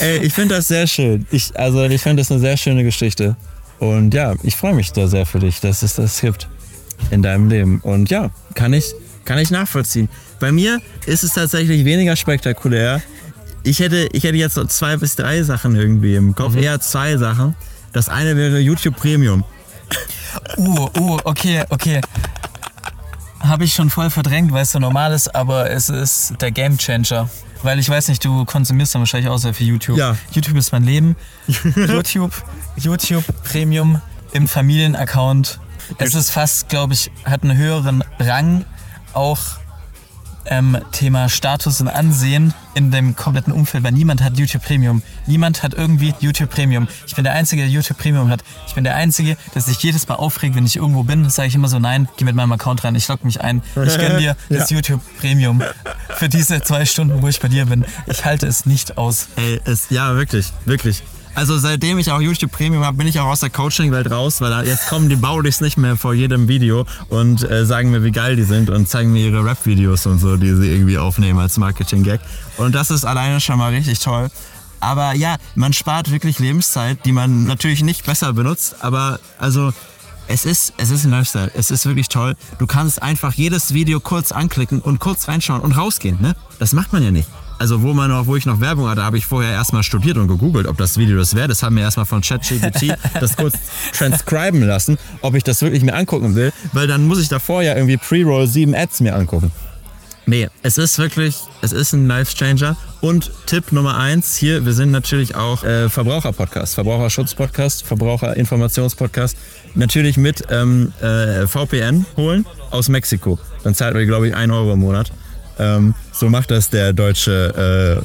Ey, ich finde das sehr schön. Ich, also ich finde das eine sehr schöne Geschichte. Und ja, ich freue mich da sehr für dich, dass es das gibt in deinem Leben. Und ja, kann ich, kann ich nachvollziehen. Bei mir ist es tatsächlich weniger spektakulär. Ich hätte, ich hätte jetzt so zwei bis drei Sachen irgendwie im Kopf, eher zwei Sachen. Das eine wäre YouTube Premium. Uh, uh, okay, okay. Habe ich schon voll verdrängt, weil es so normal ist, aber es ist der Game Changer. Weil ich weiß nicht, du konsumierst dann wahrscheinlich auch sehr viel YouTube. Ja. YouTube ist mein Leben. YouTube, YouTube Premium im Familienaccount. Es ist fast, glaube ich, hat einen höheren Rang, auch ähm, Thema Status und Ansehen in dem kompletten Umfeld, weil niemand hat YouTube Premium. Niemand hat irgendwie YouTube Premium. Ich bin der Einzige, der YouTube Premium hat. Ich bin der Einzige, der sich jedes Mal aufregt, wenn ich irgendwo bin, sage ich immer so, nein, geh mit meinem Account rein, ich log mich ein. Ich gönn dir das YouTube Premium für diese zwei Stunden, wo ich bei dir bin. Ich halte es nicht aus. Ey, es, ja, wirklich, wirklich. Also seitdem ich auch YouTube Premium habe, bin ich auch aus der Coaching-Welt raus, weil da jetzt kommen die Baulichs nicht mehr vor jedem Video und äh, sagen mir, wie geil die sind und zeigen mir ihre Rap-Videos und so, die sie irgendwie aufnehmen als Marketing-Gag. Und das ist alleine schon mal richtig toll. Aber ja, man spart wirklich Lebenszeit, die man natürlich nicht besser benutzt, aber also es ist, es ist ein Lifestyle. Es ist wirklich toll. Du kannst einfach jedes Video kurz anklicken und kurz reinschauen und rausgehen, ne? Das macht man ja nicht. Also wo man noch, wo ich noch Werbung hatte, habe ich vorher erstmal studiert und gegoogelt, ob das Video das wäre. Das haben wir erstmal von ChatGPT das kurz transcriben lassen, ob ich das wirklich mir angucken will, weil dann muss ich davor ja irgendwie Pre-Roll 7 Ads mir angucken. Nee, es ist wirklich, es ist ein Life-Changer. Und Tipp Nummer eins hier, wir sind natürlich auch äh, Verbraucher-Podcast, Verbraucherschutz-Podcast, Verbraucherinformations-Podcast. Natürlich mit ähm, äh, VPN holen aus Mexiko. Dann zahlt ihr, glaube ich, 1 Euro im Monat. Ähm, so macht das der deutsche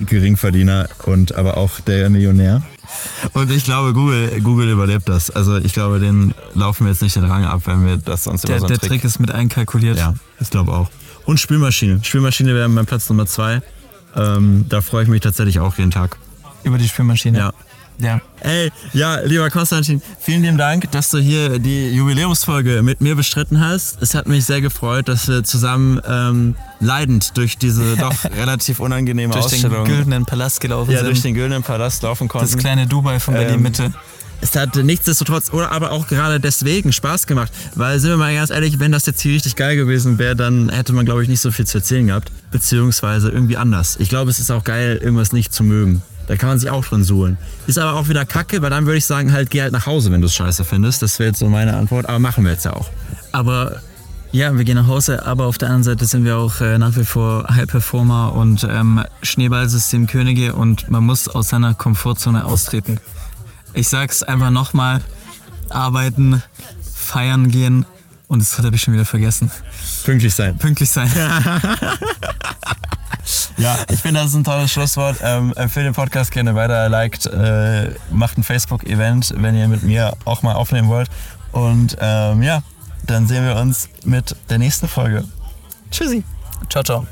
äh, Geringverdiener und aber auch der Millionär. Und ich glaube, Google, Google überlebt das. Also ich glaube, den laufen wir jetzt nicht den Rang ab, wenn wir das sonst Der, immer so der einen Trick ist mit einkalkuliert. ja, ich glaube auch. Und Spülmaschine. Spülmaschine wäre mein Platz Nummer zwei. Ähm, da freue ich mich tatsächlich auch jeden Tag. Über die Spülmaschine. Ja. Ja. Ey, ja, lieber Konstantin, vielen lieben Dank, dass du hier die Jubiläumsfolge mit mir bestritten hast. Es hat mich sehr gefreut, dass wir zusammen ähm, leidend durch diese doch relativ unangenehme Durch den Ausstellung güldenen Palast gelaufen ja, sind. durch den Güldenen Palast laufen konnten. das kleine Dubai von Berlin-Mitte. Es hat nichtsdestotrotz oder aber auch gerade deswegen Spaß gemacht, weil sind wir mal ganz ehrlich, wenn das jetzt hier richtig geil gewesen wäre, dann hätte man glaube ich nicht so viel zu erzählen gehabt, beziehungsweise irgendwie anders. Ich glaube, es ist auch geil, irgendwas nicht zu mögen. Da kann man sich auch drin suhlen. Ist aber auch wieder kacke, weil dann würde ich sagen, halt geh halt nach Hause, wenn du es scheiße findest. Das wäre jetzt so meine Antwort, aber machen wir jetzt ja auch. Aber ja, wir gehen nach Hause, aber auf der anderen Seite sind wir auch äh, nach wie vor High Performer und ähm, Schneeballsystemkönige und man muss aus seiner Komfortzone austreten. Ich sag's einfach nochmal, arbeiten, feiern gehen und das habe ich schon wieder vergessen. Pünktlich sein. Pünktlich sein. Ja, ich finde, das ist ein tolles Schlusswort. Ähm, empfehlt den Podcast gerne weiter, liked, äh, macht ein Facebook-Event, wenn ihr mit mir auch mal aufnehmen wollt. Und ähm, ja, dann sehen wir uns mit der nächsten Folge. Tschüssi. Ciao, ciao.